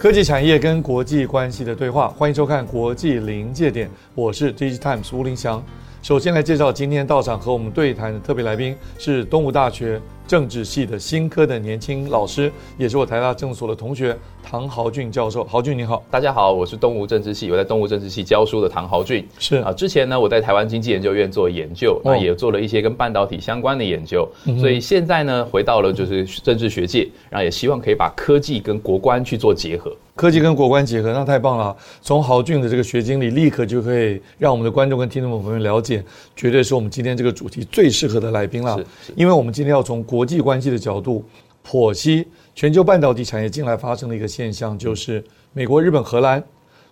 科技产业跟国际关系的对话，欢迎收看《国际临界点》，我是 DigiTimes 吴林祥。首先来介绍今天到场和我们对谈的特别来宾，是东吴大学政治系的新科的年轻老师，也是我台大政所的同学唐豪俊教授。豪俊你好，大家好，我是东吴政治系，我在东吴政治系教书的唐豪俊。是啊，之前呢我在台湾经济研究院做研究，那、哦、也做了一些跟半导体相关的研究，嗯、所以现在呢回到了就是政治学界，然后也希望可以把科技跟国关去做结合。科技跟国关结合，那太棒了！从豪俊的这个学经历，立刻就可以让我们的观众跟听众朋友们了解，绝对是我们今天这个主题最适合的来宾了。因为我们今天要从国国际关系的角度剖析全球半导体产业近来发生的一个现象，就是美国、日本、荷兰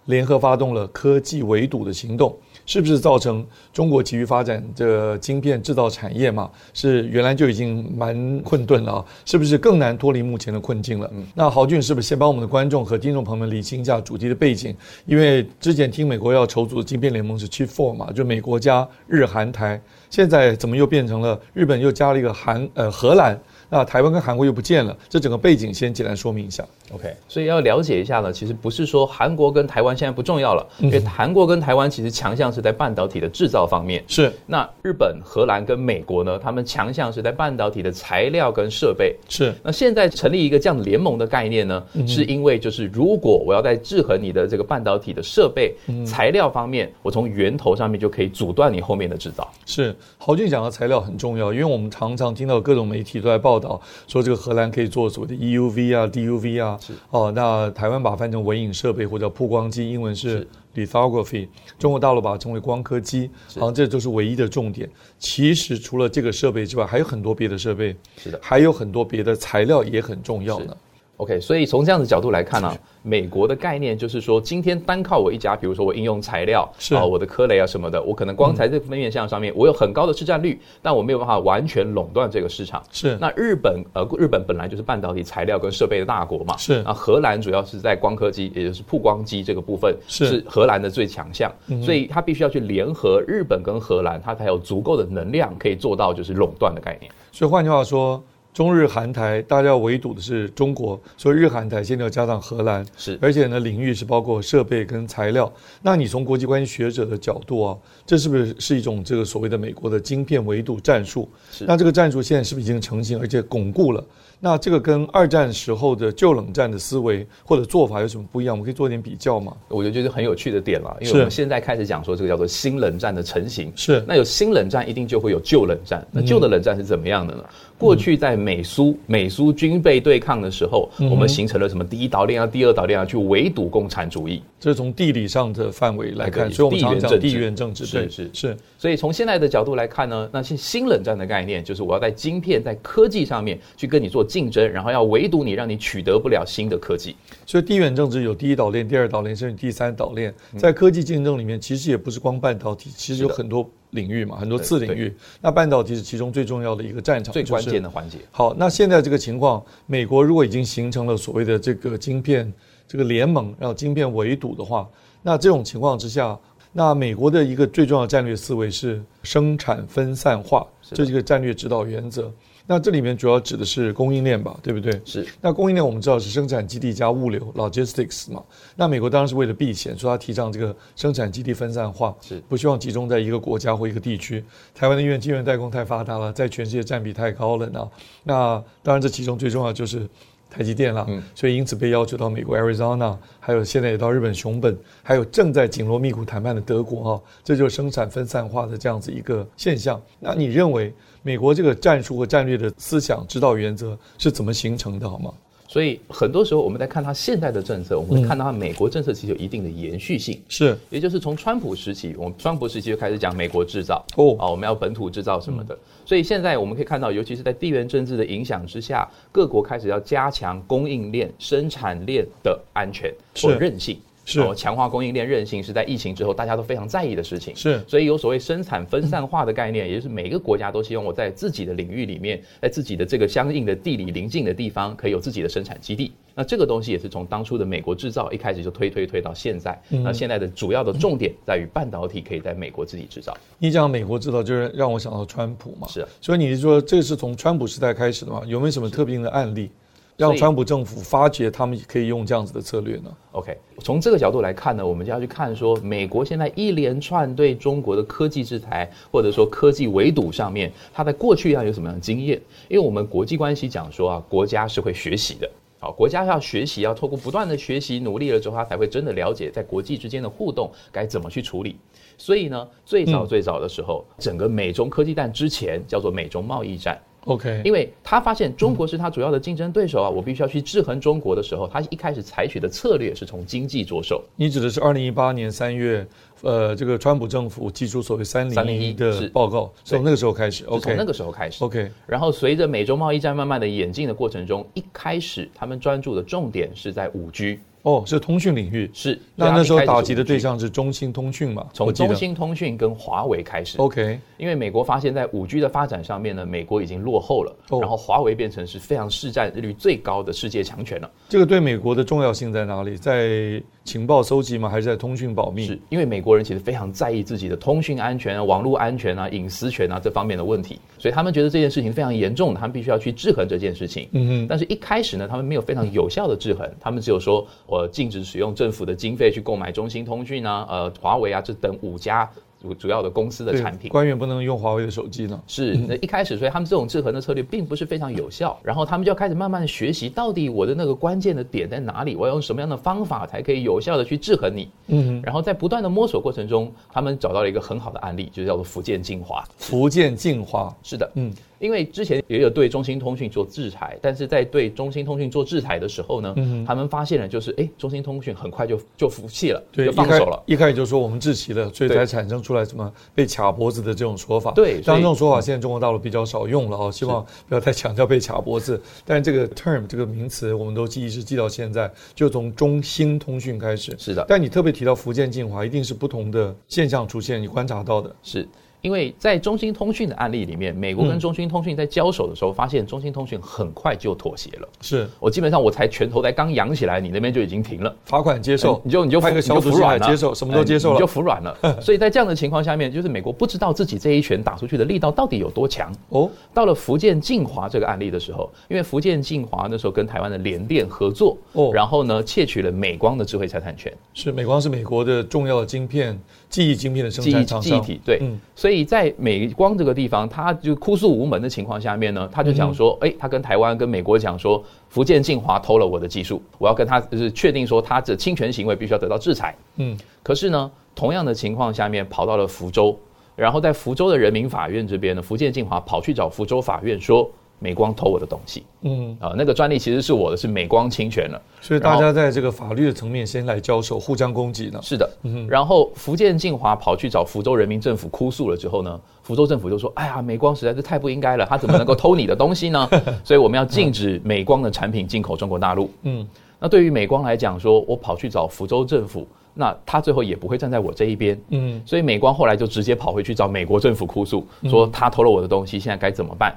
联合发动了科技围堵的行动。是不是造成中国急于发展的晶片制造产业嘛？是原来就已经蛮困顿了啊，是不是更难脱离目前的困境了？嗯，那豪俊是不是先帮我们的观众和听众朋友们理清一下主题的背景？因为之前听美国要筹组的晶片联盟是 Chip Four 嘛，就美国加日韩台，现在怎么又变成了日本又加了一个韩呃荷兰？那台湾跟韩国又不见了，这整个背景先简单说明一下。OK，所以要了解一下呢，其实不是说韩国跟台湾现在不重要了，因为韩国跟台湾其实强项是在半导体的制造方面。是。那日本、荷兰跟美国呢，他们强项是在半导体的材料跟设备。是。那现在成立一个这样联盟的概念呢，是因为就是如果我要在制衡你的这个半导体的设备、材料方面，我从源头上面就可以阻断你后面的制造。是。豪俊讲的材料很重要，因为我们常常听到各种媒体都在报。报道说，这个荷兰可以做所谓的 EUV 啊、DUV 啊，是哦。那台湾把它翻成微影设备或者曝光机，英文是 lithography。中国大陆把它称为光刻机，好像这都是唯一的重点。其实除了这个设备之外，还有很多别的设备，是的，还有很多别的材料也很重要呢。OK，所以从这样的角度来看呢、啊，美国的概念就是说，今天单靠我一家，比如说我应用材料是啊，我的科雷啊什么的，我可能光在这面向上面，我有很高的市占率，但我没有办法完全垄断这个市场。是。那日本呃，日本本来就是半导体材料跟设备的大国嘛。是。那荷兰主要是在光刻机，也就是曝光机这个部分是荷兰的最强项，所以它必须要去联合日本跟荷兰，它才有足够的能量可以做到就是垄断的概念。所以换句话说。中日韩台，大家要围堵的是中国，所以日韩台现在要加上荷兰，是，而且呢，领域是包括设备跟材料。那你从国际关系学者的角度啊，这是不是是一种这个所谓的美国的晶片围堵战术？是，那这个战术现在是不是已经成型，而且巩固了？那这个跟二战时候的旧冷战的思维或者做法有什么不一样？我们可以做一点比较吗？我觉得这是很有趣的点了，因为我们现在开始讲说这个叫做新冷战的成型。是，那有新冷战，一定就会有旧冷战。那旧的冷战是怎么样的呢？嗯、过去在美苏美苏军备对抗的时候，嗯、我们形成了什么第一岛链啊、第二岛链啊，去围堵共产主义。这是从地理上的范围来看，所以我们常讲地缘政治。是是是。所以从现在的角度来看呢，那些新冷战的概念就是我要在晶片、在科技上面去跟你做竞争，然后要。围堵你，让你取得不了新的科技。所以地缘政治有第一岛链、第二岛链，甚至第三岛链。在科技竞争里面，其实也不是光半导体，其实有很多领域嘛，很多次领域。那半导体是其中最重要的一个战场，最关键的环节。好，那现在这个情况，美国如果已经形成了所谓的这个晶片这个联盟，然后晶片围堵的话，那这种情况之下，那美国的一个最重要的战略思维是生产分散化，这是一个战略指导原则。那这里面主要指的是供应链吧，对不对？是。那供应链我们知道是生产基地加物流 （logistics） 嘛。那美国当然是为了避险，说他提倡这个生产基地分散化，是不希望集中在一个国家或一个地区。台湾的因为晶圆代工太发达了，在全世界占比太高了呢。那当然这其中最重要就是台积电了，嗯，所以因此被要求到美国 Arizona，还有现在也到日本熊本，还有正在紧锣密鼓谈判的德国啊，这就是生产分散化的这样子一个现象。那你认为？美国这个战术和战略的思想指导原则是怎么形成的？好吗？所以很多时候我们在看它现在的政策，我们会看到它美国政策其实有一定的延续性。是，也就是从川普时期，我们川普时期就开始讲美国制造哦，啊，我们要本土制造什么的。所以现在我们可以看到，尤其是在地缘政治的影响之下，各国开始要加强供应链、生产链的安全或韧性。是，强化供应链韧性是在疫情之后大家都非常在意的事情。是，所以有所谓生产分散化的概念，也就是每个国家都希望我在自己的领域里面，在自己的这个相应的地理邻近的地方，可以有自己的生产基地。那这个东西也是从当初的美国制造一开始就推推推到现在。那现在的主要的重点在于半导体可以在美国自己制造。你讲美国制造，就是让我想到川普嘛。是啊，所以你是说这是从川普时代开始的吗？有没有什么特别的案例？让川普政府发觉他们可以用这样子的策略呢？OK，从这个角度来看呢，我们就要去看说，美国现在一连串对中国的科技制裁，或者说科技围堵上面，它在过去要有什么样的经验？因为我们国际关系讲说啊，国家是会学习的，好，国家要学习，要透过不断的学习努力了之后，他才会真的了解在国际之间的互动该怎么去处理。所以呢，最早最早的时候，嗯、整个美中科技战之前叫做美中贸易战。OK，因为他发现中国是他主要的竞争对手啊，我必须要去制衡中国的时候，他一开始采取的策略是从经济着手。你指的是二零一八年三月，呃，这个川普政府提出所谓“三零一”的报告，从那个时候开始。OK，从那个时候开始。OK，然后随着美洲贸易战慢慢的演进的过程中，一开始他们专注的重点是在五 G。哦，是通讯领域是，那那时候打击的对象是中兴通讯嘛？从中兴通讯跟华为开始。OK，因为美国发现，在五 G 的发展上面呢，美国已经落后了，哦、然后华为变成是非常市占率最高的世界强权了。这个对美国的重要性在哪里？在情报收集吗？还是在通讯保密？是因为美国人其实非常在意自己的通讯安全啊、网络安全啊、隐私权啊这方面的问题，所以他们觉得这件事情非常严重，他们必须要去制衡这件事情。嗯哼。但是一开始呢，他们没有非常有效的制衡，他们只有说我禁止使用。用政府的经费去购买中兴通讯啊，呃，华为啊，这等五家主主要的公司的产品。官员不能用华为的手机呢？是，那一开始，所以他们这种制衡的策略并不是非常有效。然后他们就要开始慢慢的学习，到底我的那个关键的点在哪里？我要用什么样的方法才可以有效的去制衡你？嗯，然后在不断的摸索过程中，他们找到了一个很好的案例，就叫做福建净华。福建净华，是的，嗯。因为之前也有对中兴通讯做制裁，但是在对中兴通讯做制裁的时候呢，嗯、他们发现了就是，哎，中兴通讯很快就就服气了，对，就放手了。一开始就说我们制齐了，所以才产生出来什么被卡脖子的这种说法。对，当然这种说法现在中国大陆比较少用了啊，希望不要太强调被卡脖子。但是这个 term 这个名词，我们都记忆是记到现在，就从中兴通讯开始。是的。但你特别提到福建晋华，一定是不同的现象出现，你观察到的是。因为在中兴通讯的案例里面，美国跟中兴通讯在交手的时候，发现中兴通讯很快就妥协了。是我基本上我才拳头才刚扬起来，你那边就已经停了，罚款接受，你就你就派个小组来接受，什么都接受了，你就服软了。所以在这样的情况下面，就是美国不知道自己这一拳打出去的力道到底有多强。哦，到了福建晋华这个案例的时候，因为福建晋华那时候跟台湾的联电合作，哦，然后呢窃取了美光的智慧财产权。是美光是美国的重要的晶片。记忆晶片的生产厂商，记忆体对，嗯，所以在美光这个地方，他就哭诉无门的情况下面呢，他就讲说，哎、嗯，他跟台湾跟美国讲说，福建晋华偷了我的技术，我要跟他就是确定说他的侵权行为必须要得到制裁，嗯，可是呢，同样的情况下面跑到了福州，然后在福州的人民法院这边呢，福建晋华跑去找福州法院说。美光偷我的东西，嗯啊，那个专利其实是我的，是美光侵权了，所以大家在这个法律的层面先来交手，互相攻击呢。是的，嗯，然后福建晋华跑去找福州人民政府哭诉了之后呢，福州政府就说：“哎呀，美光实在是太不应该了，他怎么能够偷你的东西呢？所以我们要禁止美光的产品进口中国大陆。”嗯，那对于美光来讲，说我跑去找福州政府，那他最后也不会站在我这一边。嗯，所以美光后来就直接跑回去找美国政府哭诉，说他偷了我的东西，现在该怎么办？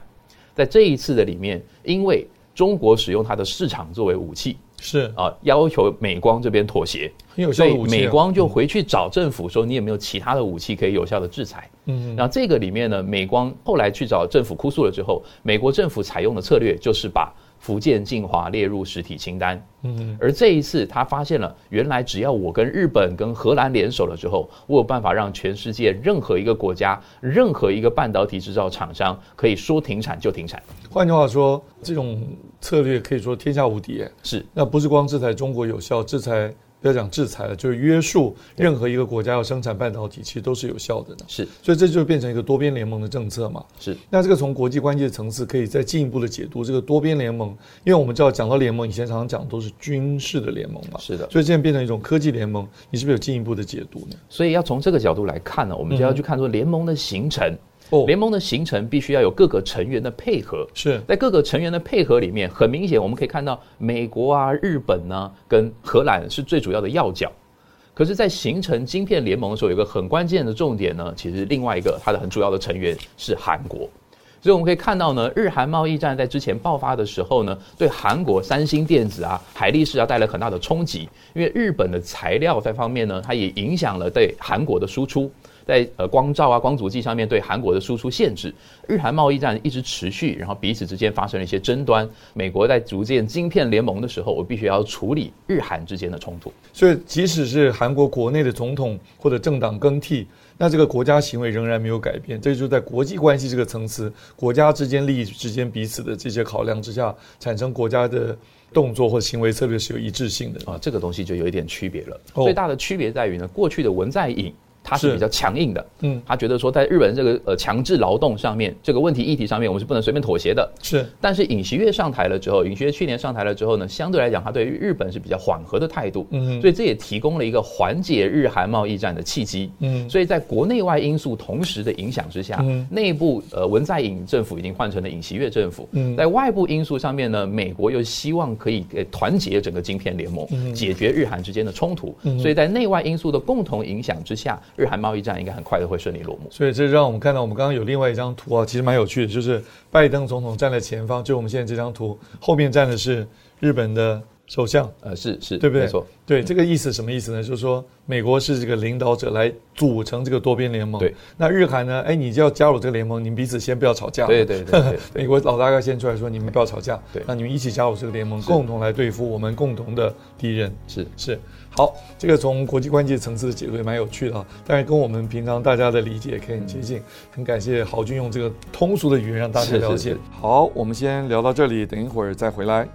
在这一次的里面，因为中国使用它的市场作为武器，是。啊，要求美光这边妥协，很有效的武器，所以美光就回去找政府说：“你有没有其他的武器可以有效的制裁？”嗯，然后这个里面呢，美光后来去找政府哭诉了之后，美国政府采用的策略就是把福建晋华列入实体清单，嗯，而这一次他发现了，原来只要我跟日本、跟荷兰联手了之后，我有办法让全世界任何一个国家、任何一个半导体制造厂商可以说停产就停产。换句话说，这种策略可以说天下无敌。是，那不是光制裁中国有效，制裁不要讲制裁了，就是约束任何一个国家要生产半导体，其实都是有效的呢。是，所以这就变成一个多边联盟的政策嘛。是，那这个从国际关系的层次可以再进一步的解读这个多边联盟，因为我们知道讲到联盟，以前常常讲都是军事的联盟嘛。是的，所以现在变成一种科技联盟，你是不是有进一步的解读呢？所以要从这个角度来看呢，我们就要去看说联盟的形成。嗯哦，联盟的形成必须要有各个成员的配合。是在各个成员的配合里面，很明显我们可以看到，美国啊、日本呢、啊、跟荷兰是最主要的要角。可是，在形成晶片联盟的时候，有一个很关键的重点呢，其实另外一个它的很主要的成员是韩国。所以我们可以看到呢，日韩贸易战在之前爆发的时候呢，对韩国三星电子啊、海力士啊带来很大的冲击，因为日本的材料在方面呢，它也影响了对韩国的输出。在呃光照啊光阻剂上面对韩国的输出限制，日韩贸易战一直持续，然后彼此之间发生了一些争端。美国在组建晶片联盟的时候，我必须要处理日韩之间的冲突。所以，即使是韩国国内的总统或者政党更替，那这个国家行为仍然没有改变。这就是在国际关系这个层次，国家之间利益之间彼此的这些考量之下，产生国家的动作或行为策略是有一致性的啊。这个东西就有一点区别了。最大的区别在于呢，过去的文在寅。他是比较强硬的，嗯，他觉得说在日本这个呃强制劳动上面这个问题议题上面，我们是不能随便妥协的，是。但是尹锡悦上台了之后，尹锡悦去年上台了之后呢，相对来讲，他对于日本是比较缓和的态度，嗯，所以这也提供了一个缓解日韩贸易战的契机，嗯，所以在国内外因素同时的影响之下，嗯，内部呃文在寅政府已经换成了尹锡悦政府，嗯，在外部因素上面呢，美国又希望可以给团结整个晶片联盟，嗯，解决日韩之间的冲突，嗯，所以在内外因素的共同影响之下，日韩贸易战应该很快的会顺利落幕，所以这让我们看到，我们刚刚有另外一张图啊，其实蛮有趣的，就是拜登总统站在前方，就我们现在这张图后面站的是日本的首相，呃，是是，对不对？没错，对这个意思什么意思呢？就是说美国是这个领导者来组成这个多边联盟，对，那日韩呢？哎，你就要加入这个联盟，你们彼此先不要吵架，对对对，对，美国老大哥先出来说，你们不要吵架，对，那你们一起加入这个联盟，共同来对付我们共同的敌人，是是。好，这个从国际关系层次的解读也蛮有趣的啊，当然跟我们平常大家的理解也可以很接近。很感谢豪军用这个通俗的语言让大家了解。是是是。好，我们先聊到这里，等一会儿再回来。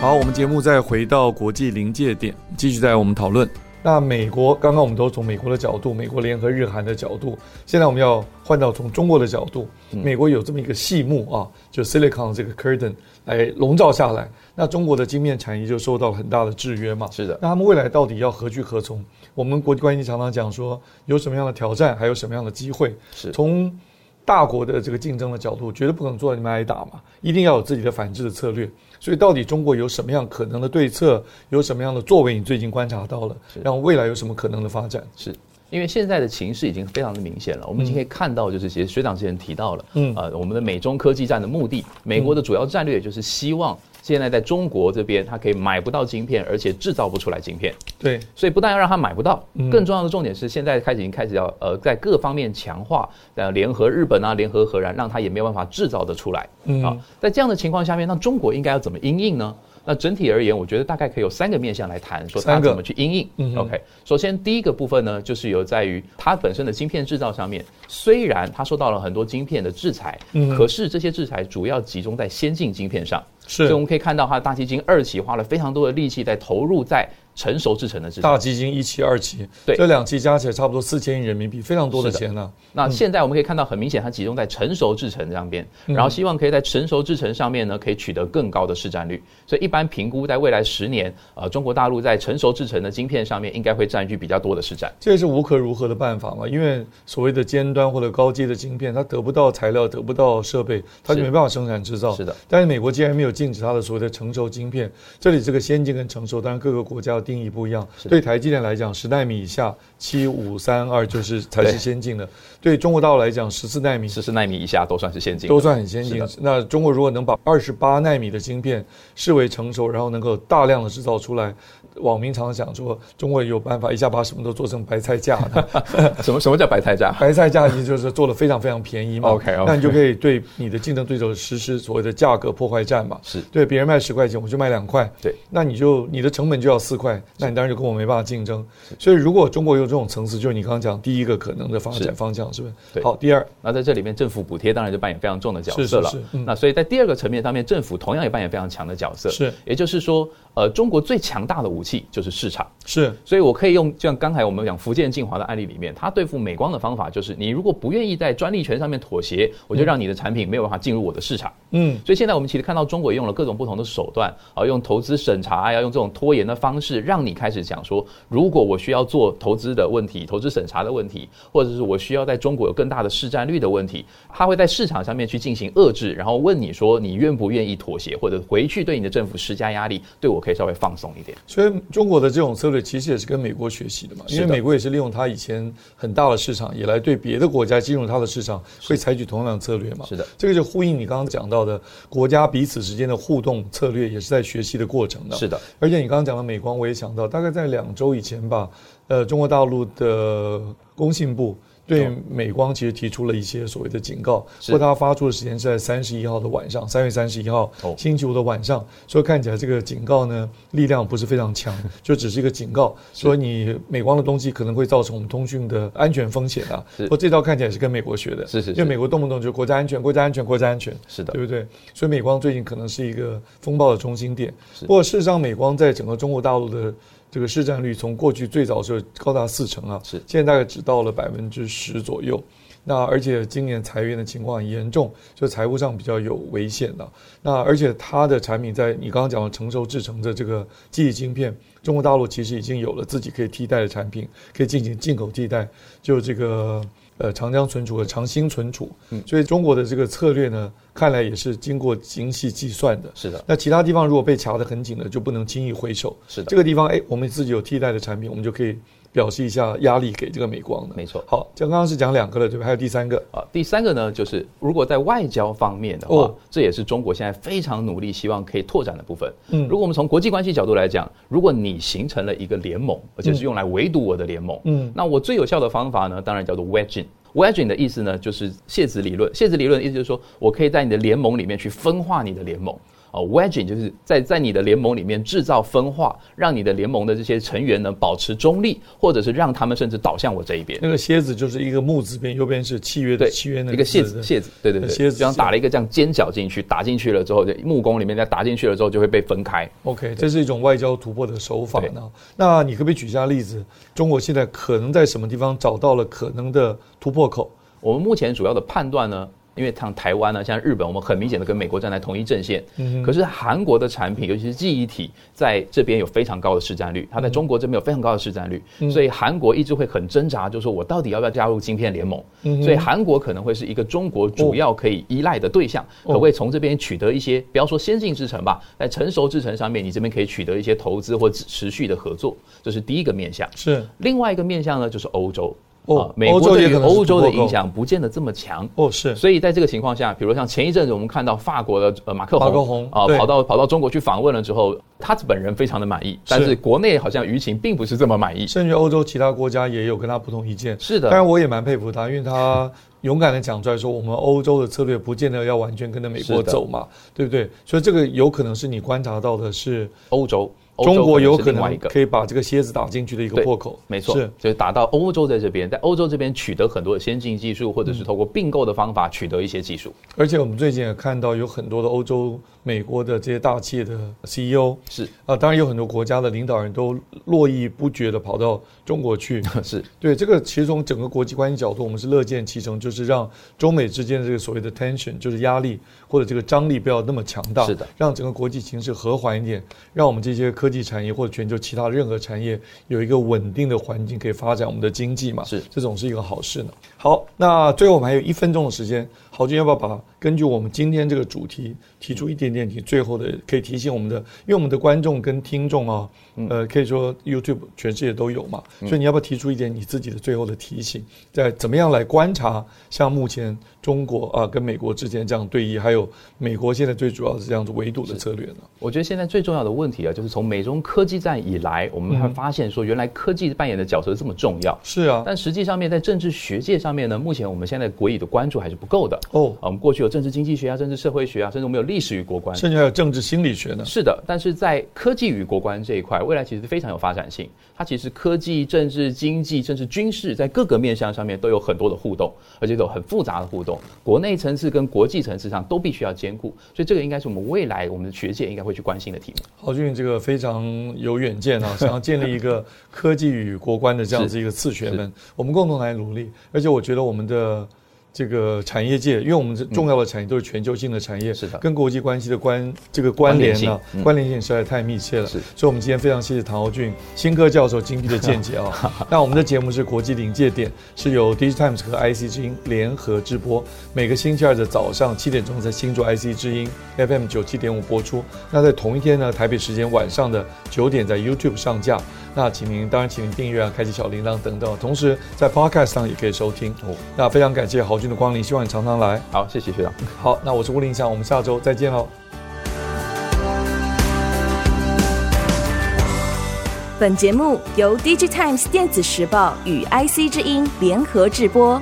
好，我们节目再回到国际临界点，继续在我们讨论。那美国刚刚我们都从美国的角度，美国联合日韩的角度，现在我们要换到从中国的角度。美国有这么一个细幕啊，就 Silicon 这个 curtain 来笼罩下来，那中国的晶面产业就受到了很大的制约嘛。是的。那他们未来到底要何去何从？我们国际关系常常讲说，有什么样的挑战，还有什么样的机会？是从大国的这个竞争的角度，绝对不可能坐在你们挨打嘛，一定要有自己的反制的策略。所以，到底中国有什么样可能的对策？有什么样的作为？你最近观察到了，然后未来有什么可能的发展？是因为现在的情势已经非常的明显了。我们已经可以看到，就是其实学长之前提到了，嗯，呃，我们的美中科技战的目的，美国的主要战略就是希望。现在在中国这边，它可以买不到晶片，而且制造不出来晶片。对，所以不但要让它买不到，更重要的重点是，现在开始已经开始要呃，在各方面强化，呃，联合日本啊，联合荷兰，让它也没有办法制造的出来。嗯，啊，在这样的情况下面，那中国应该要怎么应应呢？那整体而言，我觉得大概可以有三个面向来谈，说它怎么去应应。嗯，OK，首先第一个部分呢，就是有在于它本身的晶片制造上面，虽然它受到了很多晶片的制裁，嗯，可是这些制裁主要集中在先进晶片上。是，所以我们可以看到，它的大基金二期花了非常多的力气在投入在成熟制成的制造。大基金一期、二期，对，这两期加起来差不多四千亿人民币，非常多的钱呢、啊。那现在我们可以看到，很明显它集中在成熟制成上边，然后希望可以在成熟制成上面呢，可以取得更高的市占率。所以一般评估，在未来十年，呃，中国大陆在成熟制成的晶片上面，应该会占据比较多的市占。这也是无可如何的办法嘛，因为所谓的尖端或者高阶的晶片，它得不到材料，得不到设备，它就没办法生产制造。是的。但是美国既然没有禁止它的所谓的成熟晶片，这里这个先进跟成熟，当然各个国家的定义不一样。对台积电来讲，十纳米以下，七五三二就是才是先进的。对中国大陆来讲，十四纳米、十四纳米以下都算是先进，都算很先进。那中国如果能把二十八纳米的晶片视为成熟，然后能够大量的制造出来，网民常常讲说，中国有办法一下把什么都做成白菜价的。什么什么叫白菜价？白菜价其实就是做的非常非常便宜嘛。OK，那.你就可以对你的竞争对手实施所谓的价格破坏战嘛。是对别人卖十块钱，我就卖两块。对，那你就你的成本就要四块，那你当然就跟我没办法竞争。所以如果中国有这种层次，就是你刚刚讲第一个可能的发展方向，是，是不是？对。好，第二，那在这里面政府补贴当然就扮演非常重的角色了。是是是。嗯、那所以在第二个层面上面，政府同样也扮演非常强的角色。是，也就是说。呃，中国最强大的武器就是市场，是，所以我可以用就像刚才我们讲福建晋华的案例里面，他对付美光的方法就是，你如果不愿意在专利权上面妥协，我就让你的产品没有办法进入我的市场。嗯，所以现在我们其实看到中国也用了各种不同的手段啊，用投资审查，要用这种拖延的方式，让你开始讲说，如果我需要做投资的问题、投资审查的问题，或者是我需要在中国有更大的市占率的问题，他会在市场上面去进行遏制，然后问你说，你愿不愿意妥协，或者回去对你的政府施加压力，对我可以稍微放松一点。所以中国的这种策略其实也是跟美国学习的嘛，因为美国也是利用它以前很大的市场，也来对别的国家进入它的市场会采取同样的策略嘛。是的，这个就呼应你刚刚讲到的国家彼此之间的互动策略，也是在学习的过程的。是的，而且你刚刚讲的美光，我也想到，大概在两周以前吧，呃，中国大陆的工信部。对美光其实提出了一些所谓的警告，不过它发出的时间是在三十一号的晚上，三月三十一号星期五的晚上，所以看起来这个警告呢力量不是非常强，就只是一个警告，说你美光的东西可能会造成我们通讯的安全风险啊。不过这招看起来是跟美国学的，是是，因为美国动不动就国家安全、国家安全、国家安全，是的，对不对？所以美光最近可能是一个风暴的中心点。不过事实上，美光在整个中国大陆的。这个市占率从过去最早时候高达四成啊，是现在大概只到了百分之十左右。那而且今年裁员的情况很严重，就财务上比较有危险的。那而且它的产品在你刚刚讲的成熟制成的这个记忆晶片，中国大陆其实已经有了自己可以替代的产品，可以进行进口替代。就这个。呃，长江存储和长兴存储，嗯，所以中国的这个策略呢，看来也是经过精细计算的。是的。那其他地方如果被卡得很紧的，就不能轻易回手。是的。这个地方，哎，我们自己有替代的产品，我们就可以。表示一下压力给这个美光的，没错。好，就刚刚是讲两个了，对吧？还有第三个啊，第三个呢，就是如果在外交方面的话，哦，这也是中国现在非常努力，希望可以拓展的部分。嗯，如果我们从国际关系角度来讲，如果你形成了一个联盟，而且是用来围堵我的联盟，嗯，那我最有效的方法呢，当然叫做 wedging。wedging 的意思呢，就是楔子理论。楔子理论的意思就是说我可以在你的联盟里面去分化你的联盟。哦，wedging 就是在在你的联盟里面制造分化，让你的联盟的这些成员呢保持中立，或者是让他们甚至倒向我这一边。那个蝎子就是一个木字边，右边是契约的契约那个一个蝎子，蝎子，对对对，蝎子就像打了一个这样尖角进去，打进去了之后，木工里面再打进去了之后就会被分开。OK，这是一种外交突破的手法呢。那你可不可以举一下例子？中国现在可能在什么地方找到了可能的突破口？我们目前主要的判断呢？因为像台湾呢，像日本，我们很明显的跟美国站在同一阵线。嗯。可是韩国的产品，尤其是记忆体，在这边有非常高的市占率，它在中国这边有非常高的市占率，所以韩国一直会很挣扎，就是说我到底要不要加入晶片联盟？嗯。所以韩国可能会是一个中国主要可以依赖的对象，可不可以从这边取得一些，不要说先进制程吧，在成熟制程上面，你这边可以取得一些投资或持续的合作，这是第一个面向。是。另外一个面向呢，就是欧洲。哦，美国对于欧洲的影响不见得这么强哦，是，所以在这个情况下，比如像前一阵子我们看到法国的呃马克宏啊跑到跑到中国去访问了之后，他本人非常的满意，但是国内好像舆情并不是这么满意，甚至欧洲其他国家也有跟他不同意见。是的，当然我也蛮佩服他，因为他勇敢的讲出来说，我们欧洲的策略不见得要完全跟着美国走嘛，对不对？所以这个有可能是你观察到的是欧洲。中国有可能可以把这个蝎子打进去的一个破口，没错，是。就是打到欧洲在这边，在欧洲这边取得很多的先进技术，或者是透过并购的方法取得一些技术。而且我们最近也看到有很多的欧洲、美国的这些大企业的 CEO 是。啊，当然有很多国家的领导人都络绎不绝的跑到中国去。是。对这个，其实从整个国际关系角度，我们是乐见其成，就是让中美之间的这个所谓的 tension，就是压力或者这个张力不要那么强大，是的，让整个国际形势和缓一点，让我们这些科技产业或者全球其他任何产业有一个稳定的环境可以发展我们的经济嘛？是，这种是一个好事呢。好，那最后我们还有一分钟的时间，郝军要不要把根据我们今天这个主题提出一点点你最后的可以提醒我们的，因为我们的观众跟听众啊，呃，可以说 YouTube 全世界都有嘛，所以你要不要提出一点你自己的最后的提醒，在怎么样来观察像目前中国啊跟美国之间这样对弈，还有美国现在最主要是这样子围堵的策略呢？我觉得现在最重要的问题啊，就是从美中科技战以来，我们会发现说，原来科技扮演的角色这么重要。是啊，但实际上面在政治学界上面呢，目前我们现在国语的关注还是不够的。哦，啊，我们过去有政治经济学啊，政治社会学啊，甚至我们有历史与国关，甚至还有政治心理学呢。是的，但是在科技与国关这一块，未来其实非常有发展性。它其实科技、政治、经济，甚至军事，在各个面向上面都有很多的互动，而且都有很复杂的互动。国内层次跟国际层次上都必须要兼顾，所以这个应该是我们未来我们的学界应该会去关心的题目。郝俊，这个非常有远见啊，想要建立一个科技与国关的这样子一个次学门，我们共同来努力。而且我觉得我们的。这个产业界，因为我们重要的产业都是全球性的产业，是的，跟国际关系的关这个关联呢，关联性实在太密切了。是，所以我们今天非常谢谢唐豪俊新科教授精辟的见解啊。那我们的节目是国际临界点，是由 DigiTimes 和 IC 之音联合直播，每个星期二的早上七点钟在新竹 IC 之音 FM 九七点五播出。那在同一天呢，台北时间晚上的九点在 YouTube 上架。那请您当然请您订阅啊，开启小铃铛等等，同时在 Podcast 上也可以收听哦。那非常感谢豪俊的光临，希望你常常来。好，谢谢学长。好，那我是吴林祥，我们下周再见喽。本节目由 DigiTimes 电子时报与 IC 之音联合制播。